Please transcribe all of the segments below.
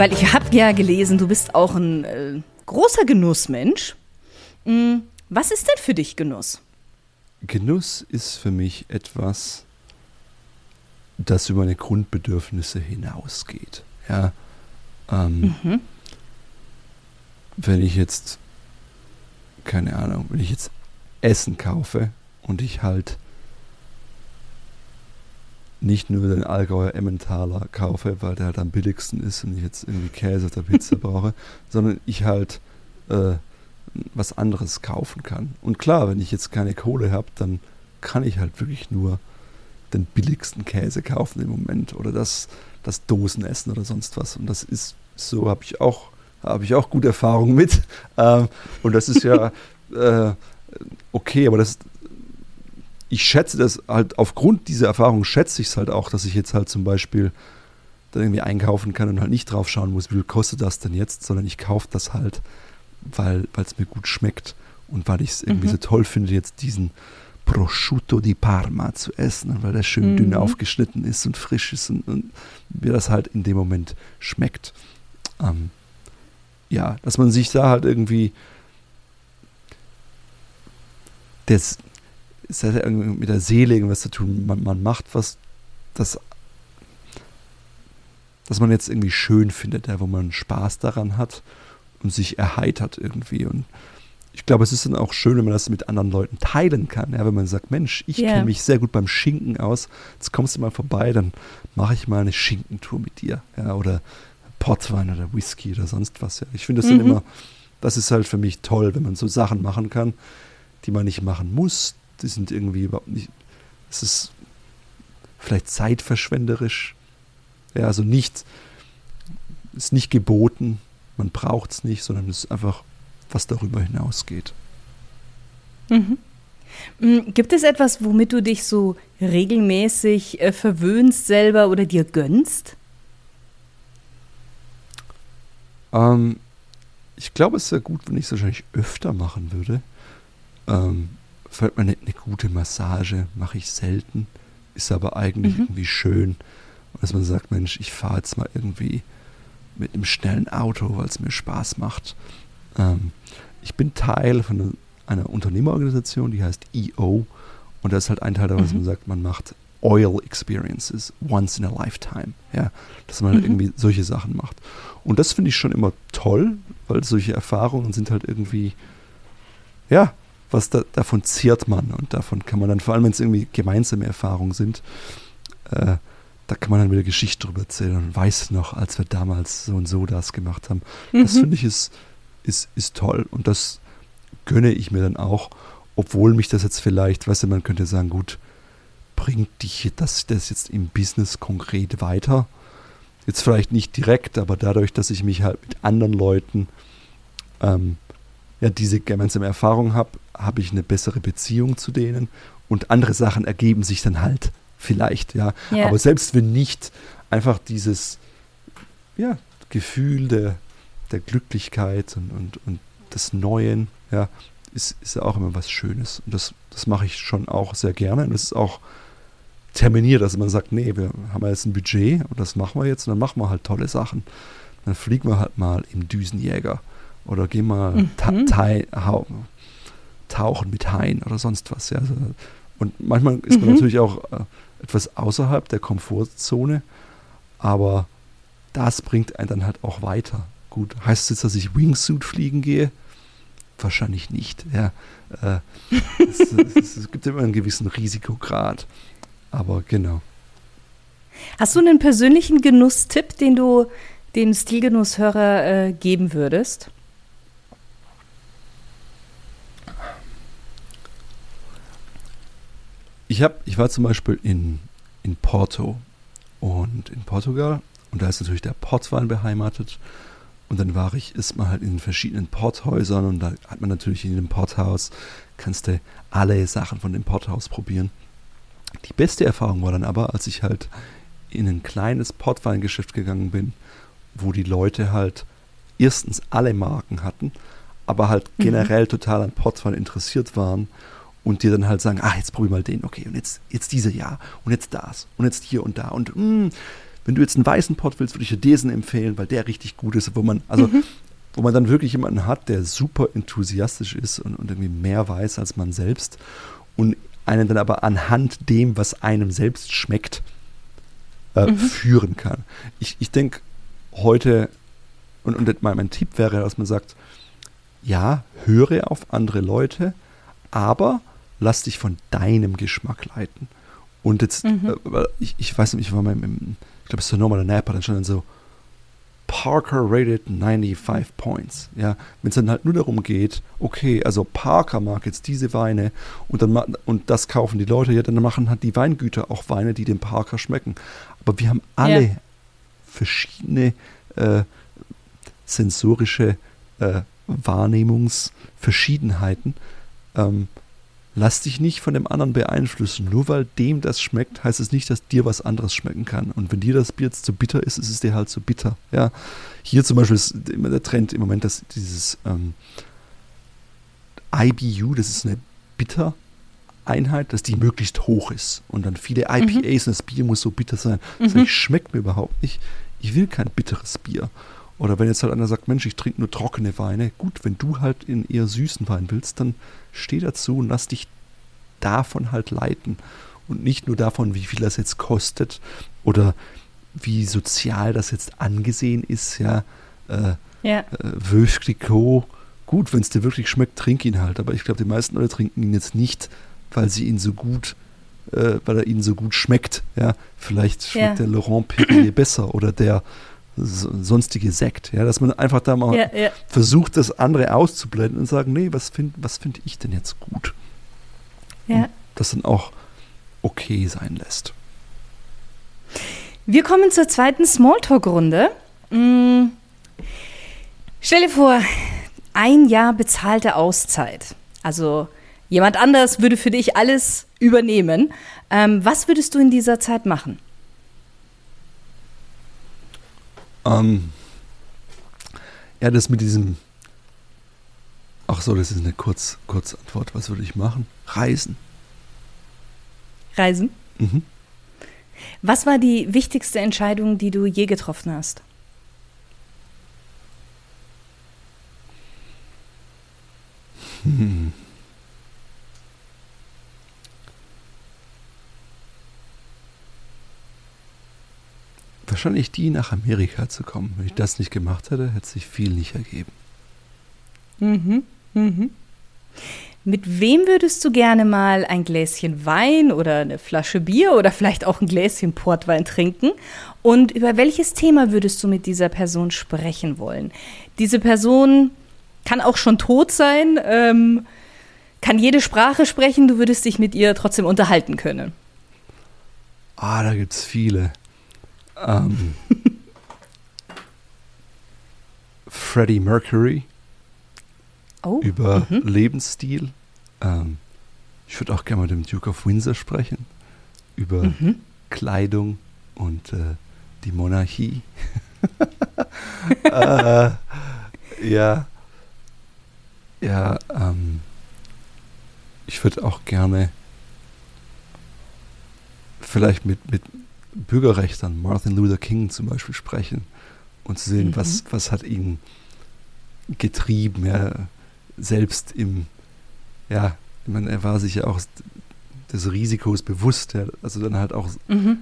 Weil ich habe ja gelesen, du bist auch ein äh, großer Genussmensch. Hm, was ist denn für dich Genuss? Genuss ist für mich etwas, das über meine Grundbedürfnisse hinausgeht. Ja, ähm, mhm. Wenn ich jetzt, keine Ahnung, wenn ich jetzt Essen kaufe und ich halt nicht nur den Allgäuer Emmentaler kaufe, weil der halt am billigsten ist und ich jetzt irgendwie Käse auf der Pizza brauche, sondern ich halt äh, was anderes kaufen kann. Und klar, wenn ich jetzt keine Kohle habe, dann kann ich halt wirklich nur den billigsten Käse kaufen im Moment oder das, das Dosenessen oder sonst was. Und das ist so, habe ich auch, habe ich auch gute Erfahrungen mit. Ähm, und das ist ja äh, okay, aber das, ich schätze das halt, aufgrund dieser Erfahrung schätze ich es halt auch, dass ich jetzt halt zum Beispiel dann irgendwie einkaufen kann und halt nicht drauf schauen muss, wie viel kostet das denn jetzt, sondern ich kaufe das halt, weil es mir gut schmeckt und weil ich es irgendwie mhm. so toll finde, jetzt diesen Prosciutto di Parma zu essen, weil der schön mhm. dünn aufgeschnitten ist und frisch ist und, und, mir das halt in dem Moment schmeckt. Ähm, ja, dass man sich da halt irgendwie das, es hat ja irgendwie mit der Seele irgendwas zu tun. Man, man macht was, das, das man jetzt irgendwie schön findet, ja, wo man Spaß daran hat und sich erheitert irgendwie. Und ich glaube, es ist dann auch schön, wenn man das mit anderen Leuten teilen kann. Ja, wenn man sagt, Mensch, ich yeah. kenne mich sehr gut beim Schinken aus, jetzt kommst du mal vorbei, dann mache ich mal eine Schinkentour mit dir. Ja, oder Portwein oder Whisky oder sonst was. Ja. Ich finde das mhm. dann immer, das ist halt für mich toll, wenn man so Sachen machen kann, die man nicht machen muss, die sind irgendwie überhaupt nicht. Es ist vielleicht zeitverschwenderisch. Ja, also nicht, ist nicht geboten, man braucht es nicht, sondern es ist einfach, was darüber hinausgeht. Mhm. Mm, gibt es etwas, womit du dich so regelmäßig äh, verwöhnst selber oder dir gönnst? Ähm, ich glaube, es wäre gut, wenn ich es wahrscheinlich öfter machen würde. Ähm, fällt mir eine, eine gute Massage, mache ich selten, ist aber eigentlich mhm. irgendwie schön. Und dass man sagt, Mensch, ich fahre jetzt mal irgendwie mit einem schnellen Auto, weil es mir Spaß macht. Ähm, ich bin Teil von einer Unternehmerorganisation, die heißt EO. Und da ist halt ein Teil davon, mhm. dass man sagt, man macht Oil Experiences once in a lifetime. Ja, dass man halt mhm. irgendwie solche Sachen macht. Und das finde ich schon immer toll, weil solche Erfahrungen sind halt irgendwie, ja, was da, davon zehrt man und davon kann man dann, vor allem wenn es irgendwie gemeinsame Erfahrungen sind, äh, da kann man dann wieder Geschichte drüber erzählen und weiß noch, als wir damals so und so das gemacht haben. Mhm. Das finde ich ist, ist, ist toll und das gönne ich mir dann auch, obwohl mich das jetzt vielleicht, weißt du, man könnte sagen, gut, bringt dich das, das jetzt im Business konkret weiter? Jetzt vielleicht nicht direkt, aber dadurch, dass ich mich halt mit anderen Leuten ähm, ja diese gemeinsame Erfahrung habe, habe ich eine bessere Beziehung zu denen und andere Sachen ergeben sich dann halt vielleicht, ja. ja. Aber selbst wenn nicht, einfach dieses ja, Gefühl der, der Glücklichkeit und, und, und des Neuen, ja, ist, ist ja auch immer was Schönes. Und das, das mache ich schon auch sehr gerne. Und das ist auch terminiert, dass man sagt, nee, wir haben jetzt ein Budget und das machen wir jetzt und dann machen wir halt tolle Sachen. Dann fliegen wir halt mal im Düsenjäger oder gehen mal mhm tauchen mit Haien oder sonst was. Ja. Also, und manchmal ist man mhm. natürlich auch äh, etwas außerhalb der Komfortzone, aber das bringt einen dann halt auch weiter. Gut, heißt es jetzt, dass ich Wingsuit fliegen gehe? Wahrscheinlich nicht. Ja. Äh, es, es, es, gibt immer einen gewissen Risikograd. Aber genau. Hast du einen persönlichen Genusstipp, den du dem Stilgenusshörer äh, geben würdest? Ich, hab, ich war zum Beispiel in, in Porto und in Portugal und da ist natürlich der Portwein beheimatet. Und dann war ich, ist man halt in verschiedenen Porthäusern und da hat man natürlich in jedem Porthaus, kannst du alle Sachen von dem Porthaus probieren. Die beste Erfahrung war dann aber, als ich halt in ein kleines Portweingeschäft gegangen bin, wo die Leute halt erstens alle Marken hatten, aber halt mhm. generell total an Portwein interessiert waren und dir dann halt sagen, ah, jetzt probier mal den, okay, und jetzt, jetzt diese ja, und jetzt das, und jetzt hier und da. Und mh, hm, wenn du jetzt einen weißen Pott willst, würde ich dir diesen empfehlen, weil der richtig gut ist, wo man, also mhm. wo man dann wirklich jemanden hat, der super enthusiastisch ist und, und irgendwie mehr weiß als man selbst und einen dann aber anhand dem, was einem selbst schmeckt, äh, mhm. führen kann. Ich, ich denke heute, und, und mein, mein Tipp wäre, dass man sagt, ja, höre auf andere Leute, aber lass dich von deinem Geschmack leiten. Und jetzt, mhm. äh, ich, ich weiß nicht, ich war mal im, im ich glaube, es ist so normal Napper, dann schon dann so, Parker rated 95 Points. Ja, wenn es dann halt nur darum geht, okay, also Parker mag jetzt diese Weine und dann und das kaufen die Leute, ja, dann machen halt die Weingüter auch Weine, die dem Parker schmecken. Aber wir haben alle ja. verschiedene äh, sensorische äh, Wahrnehmungsverschiedenheiten. Ähm, lass dich nicht von dem anderen beeinflussen. Nur weil dem das schmeckt, heißt es nicht, dass dir was anderes schmecken kann. Und wenn dir das Bier jetzt zu bitter ist, ist es dir halt zu bitter. Ja, hier zum Beispiel ist immer der Trend im Moment, dass dieses ähm, IBU, das ist eine bitter Einheit, dass die möglichst hoch ist. Und dann viele IPAs mhm. und das Bier muss so bitter sein. Das mhm. schmeckt mir überhaupt nicht. Ich will kein bitteres Bier. Oder wenn jetzt halt einer sagt, Mensch, ich trinke nur trockene Weine. Gut, wenn du halt in eher süßen Wein willst, dann steh dazu und lass dich davon halt leiten. Und nicht nur davon, wie viel das jetzt kostet oder wie sozial das jetzt angesehen ist, ja. Äh, ja. Äh, Gut, wenn es dir wirklich schmeckt, trink ihn halt. Aber ich glaube, die meisten Leute trinken ihn jetzt nicht, weil sie ihn so gut, äh, weil er ihnen so gut schmeckt. Ja, vielleicht schmeckt ja. der Laurent Perrier besser oder der sonstige Sekt, ja, dass man einfach da mal ja, ja. versucht, das andere auszublenden und sagen, nee, was finde was find ich denn jetzt gut? Ja. Und das dann auch okay sein lässt. Wir kommen zur zweiten Smalltalk-Runde. Hm. Stell dir vor, ein Jahr bezahlte Auszeit. Also jemand anders würde für dich alles übernehmen. Ähm, was würdest du in dieser Zeit machen? Ähm, ja, das mit diesem. Ach so, das ist eine Kurz, Kurzantwort. Was würde ich machen? Reisen. Reisen? Mhm. Was war die wichtigste Entscheidung, die du je getroffen hast? Wahrscheinlich die, nach Amerika zu kommen. Wenn ich das nicht gemacht hätte, hätte sich viel nicht ergeben. Mhm, mhm. Mit wem würdest du gerne mal ein Gläschen Wein oder eine Flasche Bier oder vielleicht auch ein Gläschen Portwein trinken? Und über welches Thema würdest du mit dieser Person sprechen wollen? Diese Person kann auch schon tot sein, ähm, kann jede Sprache sprechen, du würdest dich mit ihr trotzdem unterhalten können. Ah, da gibt es viele. Ähm, Freddie Mercury oh, über mhm. Lebensstil. Ähm, ich würde auch gerne mit dem Duke of Windsor sprechen über mhm. Kleidung und äh, die Monarchie. äh, ja, ja. Ähm, ich würde auch gerne vielleicht mit, mit Bürgerrechtern, Martin Luther King zum Beispiel, sprechen und zu sehen, mhm. was, was hat ihn getrieben, ja, selbst im, ja, ich meine, er war sich ja auch des Risikos bewusst, ja, also dann halt auch mhm.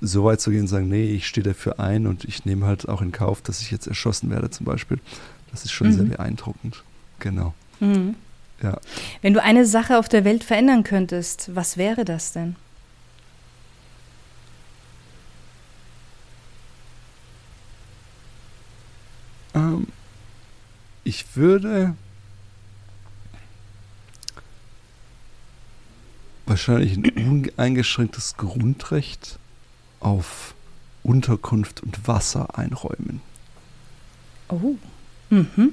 so weit zu gehen und sagen, nee, ich stehe dafür ein und ich nehme halt auch in Kauf, dass ich jetzt erschossen werde zum Beispiel. Das ist schon mhm. sehr beeindruckend. Genau. Mhm. Ja. Wenn du eine Sache auf der Welt verändern könntest, was wäre das denn? Ähm, ich würde wahrscheinlich ein uneingeschränktes Grundrecht auf Unterkunft und Wasser einräumen. Oh. Mhm.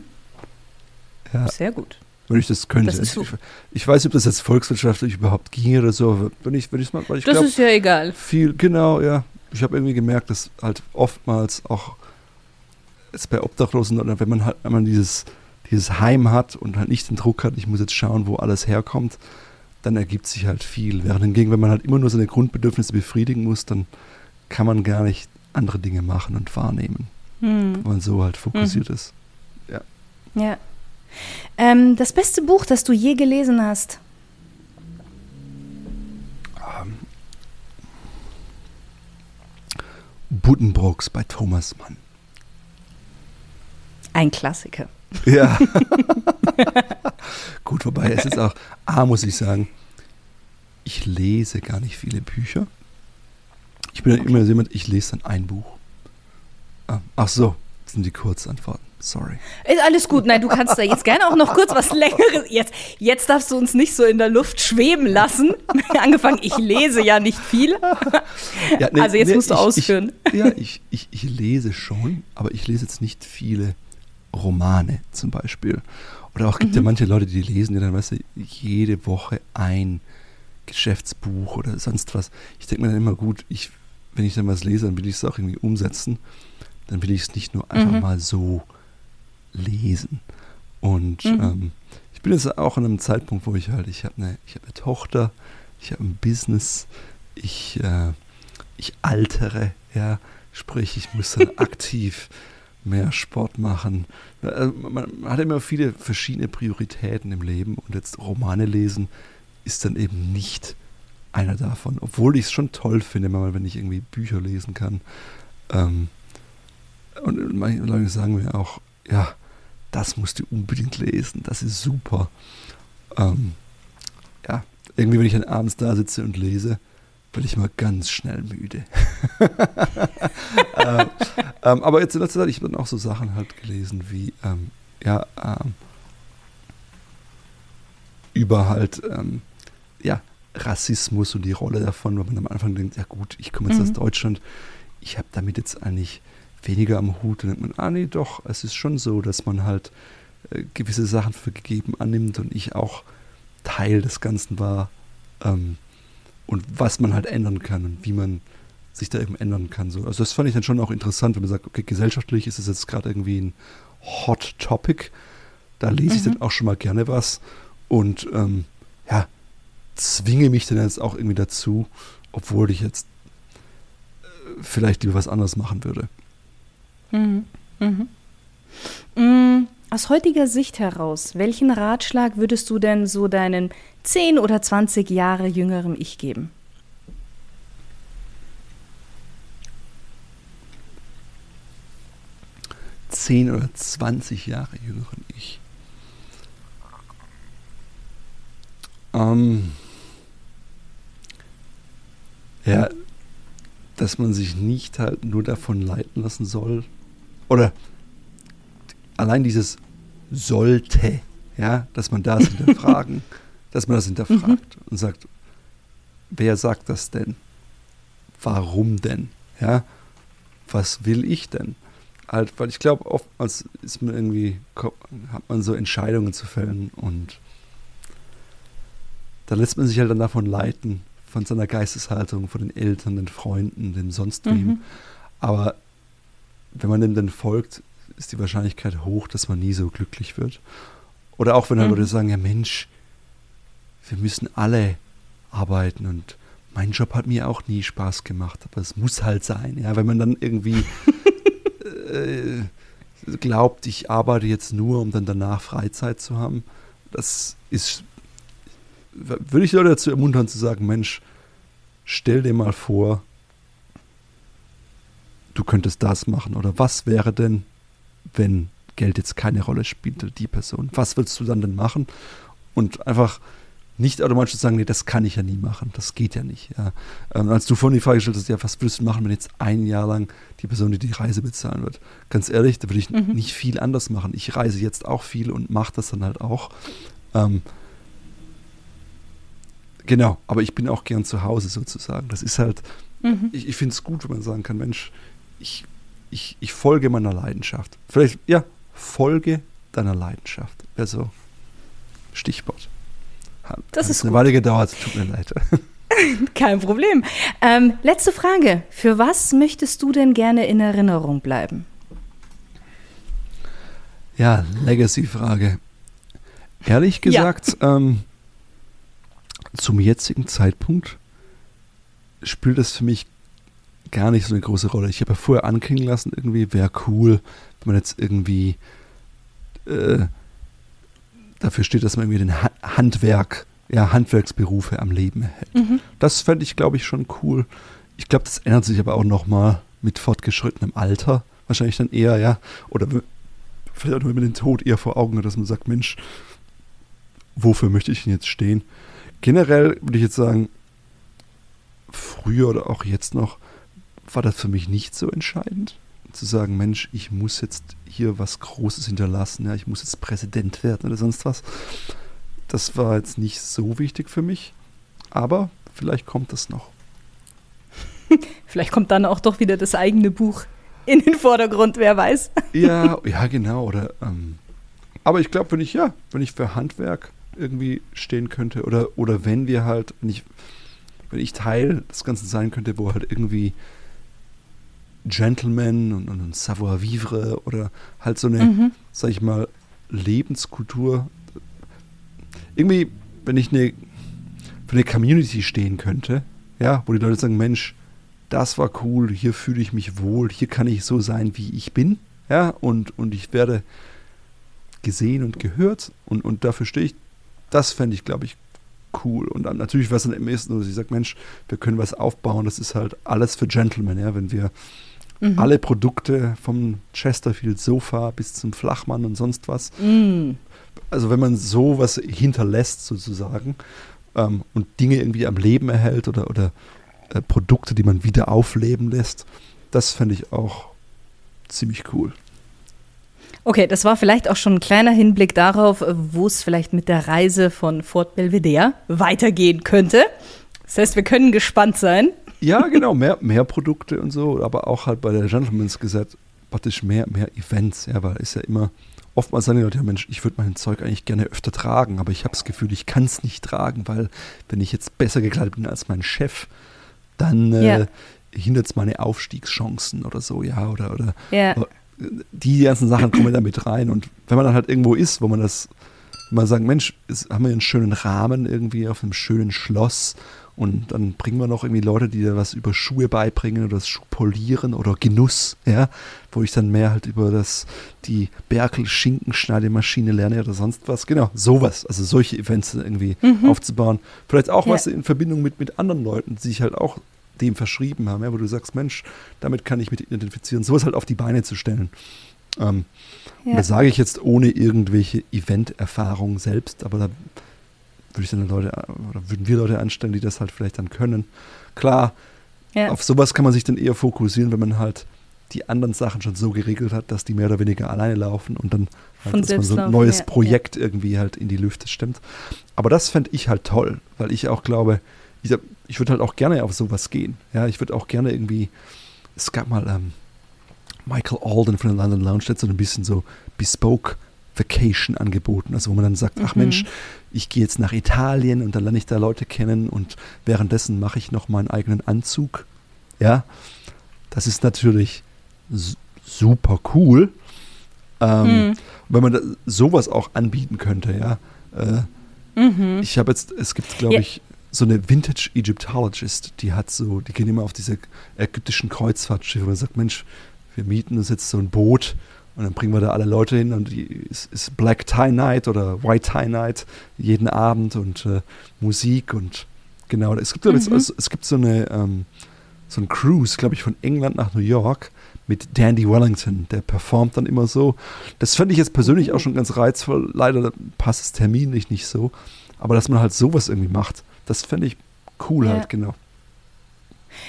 Ja. Sehr gut. Wenn ich das könnte. Das so. ich, ich, weiß nicht, ob das jetzt volkswirtschaftlich überhaupt ging oder so. Wenn ich, wenn mal, weil ich das glaub, ist ja egal. Viel, genau, ja. Ich habe irgendwie gemerkt, dass halt oftmals auch jetzt bei Obdachlosen oder wenn man halt wenn man dieses, dieses Heim hat und halt nicht den Druck hat, ich muss jetzt schauen, wo alles herkommt, dann ergibt sich halt viel. Während hingegen, wenn man halt immer nur seine Grundbedürfnisse befriedigen muss, dann kann man gar nicht andere Dinge machen und wahrnehmen. Hm. Weil man so halt fokussiert ist. Ja. Ähm, das beste Buch, das du je gelesen hast? Buddenbrooks bei Thomas Mann. Ein Klassiker. Ja. Gut, wobei es ist auch, A, muss ich sagen, ich lese gar nicht viele Bücher. Ich bin dann immer so jemand, ich lese dann ein Buch. Ah, Ach so, das sind die Kurzantworten. Sorry. Ist alles gut. Nein, du kannst da jetzt gerne auch noch kurz was Längeres. Jetzt, jetzt darfst du uns nicht so in der Luft schweben lassen. Angefangen, ich lese ja nicht viel. Ja, nee, Also jetzt nee, musst du ich, ausführen. Ich, ja, ich, ich, ich lese schon, aber ich lese jetzt nicht viele Romane zum Beispiel. Oder auch gibt Mhm. ja manche Leute, die lesen ja dann, weißt du, jede Woche ein Geschäftsbuch oder sonst was. Ich denke mir dann immer, gut, ich, wenn ich dann was lese, dann will ich es auch irgendwie umsetzen. Dann will ich es nicht nur einfach Mhm. mal so lesen. Und Mhm. ähm, ich bin jetzt auch an einem Zeitpunkt, wo ich halt, ich habe eine, ich habe eine Tochter, ich habe ein Business, ich, äh, ich altere, ja, sprich, ich muss dann aktiv mehr Sport machen. Also man, hat immer viele verschiedene Prioritäten im Leben und jetzt Romane lesen ist dann eben nicht einer davon, obwohl ich es schon toll finde, mal wenn ich irgendwie Bücher lesen kann. Ähm, und manche Leute sagen mir auch, ja, das musst du unbedingt lesen, das ist super. Ähm, ja, irgendwie, wenn ich dann abends da sitze und lese, werde ich mal ganz schnell müde. ähm, ähm, aber jetzt in letzter Zeit, ich habe dann auch so Sachen halt gelesen wie, ähm, ja, ähm, über halt, ähm, ja, Rassismus und die Rolle davon, weil man am Anfang denkt, ja gut, ich komme jetzt aus Mhm. Deutschland, ich habe damit jetzt eigentlich weniger am Hut. Dann denkt man, ah nee, doch, es ist schon so, dass man halt äh, gewisse Sachen für gegeben annimmt und ich auch Teil des Ganzen war ähm, und was man halt ändern kann und wie man sich da eben ändern kann. So. Also das fand ich dann schon auch interessant, wenn man sagt, okay, gesellschaftlich ist es jetzt gerade irgendwie ein Hot Topic. Da lese ich Mhm. dann auch schon mal gerne was und ähm, ja, zwinge mich dann jetzt auch irgendwie dazu, obwohl ich jetzt äh, vielleicht lieber was anderes machen würde. Mhm. Aus heutiger Sicht heraus, welchen Ratschlag würdest du denn so deinen 10 oder 20 Jahre jüngerem Ich geben? zehn oder 20 Jahre jüngeren Ich. Ähm, ja, dass man sich nicht halt nur davon leiten lassen soll. Oder allein dieses sollte, ja, dass man das hinterfragen, dass man das hinterfragt und sagt, wer sagt das denn? Warum denn? Ja, was will ich denn? Halt, weil ich glaube, oftmals ist man irgendwie, hat man so Entscheidungen zu fällen und da lässt man sich halt dann davon leiten, von seiner Geisteshaltung, von den Eltern, den Freunden, dem sonst wem. Mhm. Aber wenn man dem dann folgt, ist die Wahrscheinlichkeit hoch, dass man nie so glücklich wird. Oder auch wenn dann Mhm. Leute sagen, ja Mensch, wir müssen alle arbeiten und mein Job hat mir auch nie Spaß gemacht, aber es muss halt sein. Ja, wenn man dann irgendwie äh, glaubt, ich arbeite jetzt nur, um dann danach Freizeit zu haben, das ist, würde ich Leute dazu ermuntern zu sagen, Mensch, stell dir mal vor, du könntest das machen oder was wäre denn, wenn Geld jetzt keine Rolle spielte, die Person, was willst du dann denn machen? Und einfach nicht automatisch sagen, nee, das kann ich ja nie machen, das geht ja nicht. Ja. Ähm, als du vorhin die Frage gestellt hast, ja, was würdest du machen, wenn jetzt ein Jahr lang die Person, die die Reise bezahlen wird? Ganz ehrlich, da würde ich Mhm. nicht viel anders machen. Ich reise jetzt auch viel und mache das dann halt auch. Ähm, genau, aber ich bin auch gern zu Hause sozusagen. Das ist halt, Mhm. ich, ich finde es gut, wenn man sagen kann, Mensch, ich, ich, ich folge meiner Leidenschaft. Vielleicht, ja, folge deiner Leidenschaft. Wäre so Stichwort. Hat, Das hat ist eine gut. Weile gedauert, tut mir leid. Kein Problem. Ähm, letzte Frage. Für was möchtest du denn gerne in Erinnerung bleiben? Ja, Legacy-Frage. Ehrlich Ja. gesagt, ähm, zum jetzigen Zeitpunkt spielt es für mich gar nicht so eine große Rolle. Ich habe ja vorher anklingen lassen, irgendwie wäre cool, wenn man jetzt irgendwie äh, dafür steht, dass man irgendwie den ha Handwerk, ja, Handwerksberufe am Leben erhält. Mhm. Das fände ich, glaube ich, schon cool. Ich glaube, das ändert sich aber auch nochmal mit fortgeschrittenem Alter. Wahrscheinlich dann eher, ja, oder vielleicht auch nur mit dem Tod eher vor Augen, dass man sagt, Mensch, wofür möchte ich denn jetzt stehen? Generell würde ich jetzt sagen, früher oder auch jetzt noch, war das für mich nicht so entscheidend. Zu sagen, Mensch, ich muss jetzt hier was Großes hinterlassen, ja, ich muss jetzt Präsident werden oder sonst was. Das war jetzt nicht so wichtig für mich, aber vielleicht kommt das noch. vielleicht kommt dann auch doch wieder das eigene Buch in den Vordergrund, wer weiß. ja, ja, genau. Oder, ähm, aber ich glaube, wenn ich, ja, wenn ich für Handwerk irgendwie stehen könnte, oder, oder wenn wir halt, wenn ich, wenn ich Teil des Ganzen sein könnte, wo halt irgendwie Gentleman und, und, und Savoir-vivre oder halt so eine, mhm. sag ich mal, Lebenskultur. Irgendwie, wenn ich eine, für eine Community stehen könnte, ja, wo die Leute sagen, Mensch, das war cool, hier fühle ich mich wohl, hier kann ich so sein, wie ich bin, ja, und, und ich werde gesehen und gehört und, und dafür stehe ich, das fände ich, glaube ich, cool. Und dann natürlich, was dann im ersten, dass ich sage, Mensch, wir können was aufbauen, das ist halt alles für Gentlemen, ja, wenn wir Mhm. Alle Produkte vom Chesterfield Sofa bis zum Flachmann und sonst was. Mhm. Also wenn man sowas hinterlässt sozusagen ähm, und Dinge irgendwie am Leben erhält oder, oder äh, Produkte, die man wieder aufleben lässt, das fände ich auch ziemlich cool. Okay, das war vielleicht auch schon ein kleiner Hinblick darauf, wo es vielleicht mit der Reise von Fort Belvedere weitergehen könnte. Das heißt, wir können gespannt sein. Ja, genau, mehr, mehr Produkte und so, aber auch halt bei der Gentleman's Gesetz praktisch mehr, mehr Events, ja, weil ist ja immer, oftmals sagen die Leute, ja Mensch, ich würde mein Zeug eigentlich gerne öfter tragen, aber ich habe das Gefühl, ich kann es nicht tragen, weil wenn ich jetzt besser gekleidet bin als mein Chef, dann äh, ja. hindert es meine Aufstiegschancen oder so, ja, oder, oder ja. die ganzen Sachen kommen da mit rein und wenn man dann halt irgendwo ist, wo man das, mal sagen, Mensch, ist, haben wir einen schönen Rahmen irgendwie auf einem schönen Schloss und dann bringen wir noch irgendwie Leute, die da was über Schuhe beibringen oder das Schuhpolieren oder Genuss, ja, wo ich dann mehr halt über das, die Berkel-Schinkenschneidemaschine lerne oder sonst was. Genau, sowas. Also solche Events irgendwie mhm. aufzubauen. Vielleicht auch ja. was in Verbindung mit, mit anderen Leuten, die sich halt auch dem verschrieben haben, ja, wo du sagst, Mensch, damit kann ich mich identifizieren, sowas halt auf die Beine zu stellen. Ähm, ja. Das sage ich jetzt ohne irgendwelche Event-Erfahrung selbst, aber da würde ich dann Leute, oder würden wir Leute anstellen, die das halt vielleicht dann können. Klar, ja. auf sowas kann man sich dann eher fokussieren, wenn man halt die anderen Sachen schon so geregelt hat, dass die mehr oder weniger alleine laufen und dann halt, dass man so ein neues ja, Projekt ja. irgendwie halt in die Lüfte stemmt. Aber das fände ich halt toll, weil ich auch glaube, ich, ich würde halt auch gerne auf sowas gehen. Ja, ich würde auch gerne irgendwie, es gab mal ähm, Michael Alden von der London Lounge, der so ein bisschen so bespoke Vacation angeboten, also wo man dann sagt, mhm. ach Mensch, ich gehe jetzt nach Italien und dann lerne ich da Leute kennen und währenddessen mache ich noch meinen eigenen Anzug. Ja, das ist natürlich super cool. Ähm, mhm. Wenn man sowas auch anbieten könnte, ja. Äh, mhm. Ich habe jetzt, es gibt, glaube ja. ich, so eine Vintage Egyptologist, die hat so, die gehen immer auf diese ägyptischen Kreuzfahrtschiffe und sagt, Mensch, wir mieten uns jetzt so ein Boot und dann bringen wir da alle Leute hin und es ist Black Tie Night oder White Tie Night jeden Abend und äh, Musik und genau. Es gibt, mhm. es, es, gibt so eine ähm, so ein Cruise, glaube ich, von England nach New York mit Dandy Wellington. Der performt dann immer so. Das fände ich jetzt persönlich auch schon ganz reizvoll. Leider passt es terminlich nicht so. Aber dass man halt sowas irgendwie macht, das fände ich cool ja. halt, genau.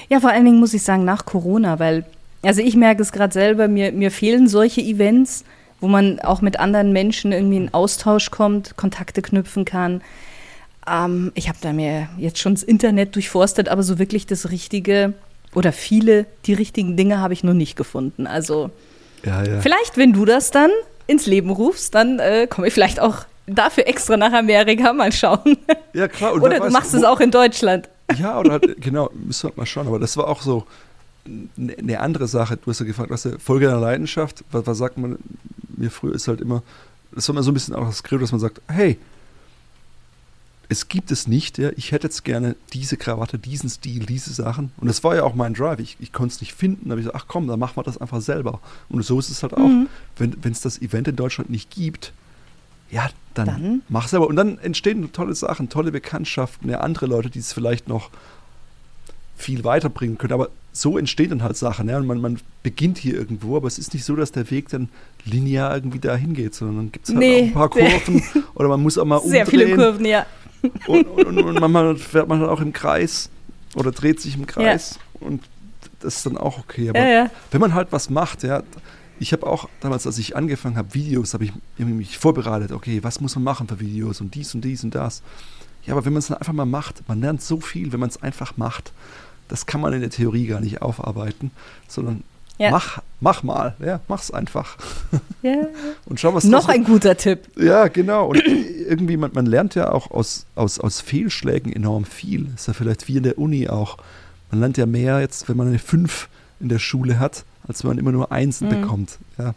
Ja, vor allen Dingen muss ich sagen, nach Corona, weil also ich merke es gerade selber, mir, mir fehlen solche Events, wo man auch mit anderen Menschen irgendwie in Austausch kommt, Kontakte knüpfen kann. Ähm, ich habe da mir jetzt schon das Internet durchforstet, aber so wirklich das Richtige oder viele, die richtigen Dinge habe ich noch nicht gefunden. Also ja, ja. vielleicht, wenn du das dann ins Leben rufst, dann äh, komme ich vielleicht auch dafür extra nach Amerika mal schauen. Ja, klar. oder du machst es auch in Deutschland. Ja, oder halt, genau, müssen wir mal schauen. Aber das war auch so, eine andere Sache. Du hast ja gefragt, was ist Folge der Leidenschaft? Was, was, sagt man mir früher ist halt immer, das war immer so ein bisschen auch das Skript, dass man sagt, hey, es gibt es nicht. Ja. Ich hätte jetzt gerne diese Krawatte, diesen Stil, diese Sachen. Und das war ja auch mein Drive. Ich, ich konnte es nicht finden. Da habe ich gesagt, ach komm, dann machen wir das einfach selber. Und so ist es halt auch. Mhm. Wenn es das Event in Deutschland nicht gibt, ja, dann, dann mach selber. Und dann entstehen tolle Sachen, tolle Bekanntschaften, ja, andere Leute, die es vielleicht noch viel weiterbringen können. Aber so entstehen dann halt Sachen. Ja? Und man, man beginnt hier irgendwo, aber es ist nicht so, dass der Weg dann linear irgendwie dahin geht, sondern dann gibt es halt nee, auch ein paar Kurven oder man muss auch mal umdrehen. Sehr viele Kurven, ja. Und, und, und, manchmal fährt man auch im Kreis oder dreht sich im Kreis ja. und das ist dann auch okay. Aber ja, ja. wenn man halt was macht, ja, ich habe auch damals, als ich angefangen habe, Videos, habe ich mich vorbereitet, okay, was muss man machen für Videos und dies und dies und das. Ja, aber wenn man es dann einfach mal macht, man lernt so viel, wenn man es einfach macht. Das kann man in der Theorie gar nicht aufarbeiten, sondern ja. mach, mach mal, ja, mach's einfach. Ja. Und schau, was Noch ein guter Tipp. Ja, genau. Und irgendwie, man, man lernt ja auch aus, aus, aus Fehlschlägen enorm viel. Ist ja vielleicht wie in der Uni auch. Man lernt ja mehr jetzt, wenn man eine 5 in der Schule hat, als wenn man immer nur Einsen mhm. bekommt. Ja.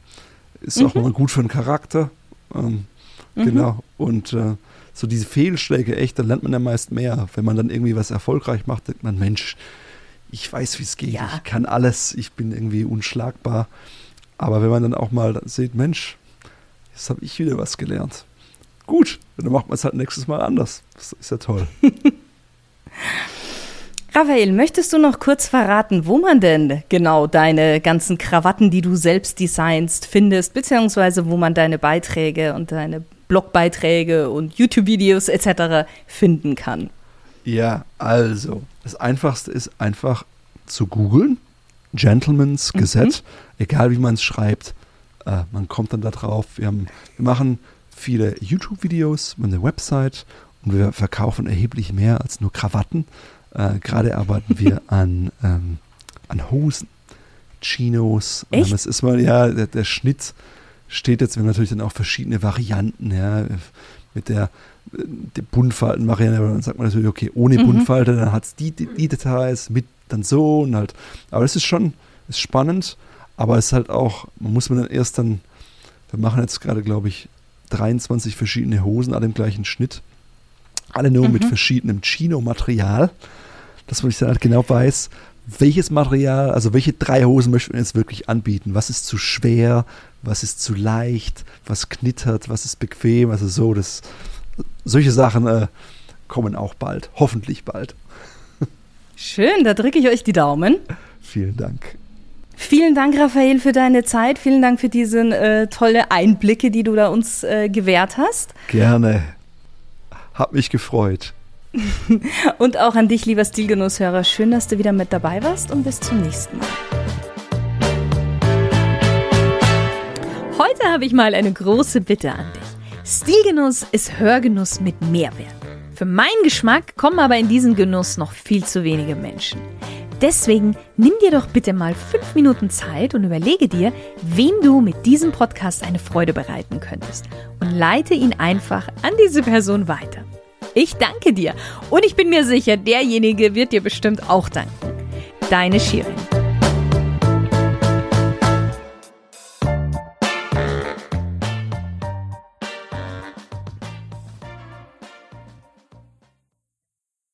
Ist mhm. auch mal gut für den Charakter. Ähm, mhm. Genau. Und äh, so diese Fehlschläge, echt, dann lernt man ja meist mehr. Wenn man dann irgendwie was erfolgreich macht, denkt man, Mensch, ich weiß, wie es geht, ja. ich kann alles, ich bin irgendwie unschlagbar. Aber wenn man dann auch mal sieht, Mensch, jetzt habe ich wieder was gelernt. Gut, dann macht man es halt nächstes Mal anders. Das ist ja toll. Raphael, möchtest du noch kurz verraten, wo man denn genau deine ganzen Krawatten, die du selbst designst, findest, beziehungsweise wo man deine Beiträge und deine Blogbeiträge und YouTube-Videos etc. finden kann? Ja, also, das Einfachste ist einfach zu googeln. Gentleman's mhm. Gesetz, egal wie man es schreibt, äh, man kommt dann da drauf. Wir, haben, wir machen viele YouTube-Videos, eine Website und wir verkaufen erheblich mehr als nur Krawatten. Äh, Gerade arbeiten wir an, ähm, an Hosen, Chinos. Echt? Es ist mal, ja, der, der Schnitt steht jetzt, wir haben natürlich dann auch verschiedene Varianten, ja, mit der, der Buntfalten-Variante, dann sagt man natürlich, okay, ohne mhm. Buntfalte, dann hat es die, die, die, Details, mit dann so und halt, aber das ist schon, ist spannend, aber es ist halt auch, man muss man dann erst dann, wir machen jetzt gerade, glaube ich, 23 verschiedene Hosen, alle im gleichen Schnitt, alle nur mhm. mit verschiedenem Chino-Material, dass man sich dann halt genau weiß, welches Material, also welche drei Hosen möchten wir jetzt wirklich anbieten? Was ist zu schwer? Was ist zu leicht? Was knittert? Was ist bequem? Also so, das, solche Sachen äh, kommen auch bald, hoffentlich bald. Schön, da drücke ich euch die Daumen. Vielen Dank. Vielen Dank, Raphael, für deine Zeit. Vielen Dank für diese äh, tolle Einblicke, die du da uns äh, gewährt hast. Gerne. Hab mich gefreut. und auch an dich, lieber Stilgenusshörer. Schön, dass du wieder mit dabei warst und bis zum nächsten Mal. Heute habe ich mal eine große Bitte an dich. Stilgenuss ist Hörgenuss mit Mehrwert. Für meinen Geschmack kommen aber in diesen Genuss noch viel zu wenige Menschen. Deswegen nimm dir doch bitte mal fünf Minuten Zeit und überlege dir, wem du mit diesem Podcast eine Freude bereiten könntest und leite ihn einfach an diese Person weiter. Ich danke dir und ich bin mir sicher, derjenige wird dir bestimmt auch danken. Deine Shirin.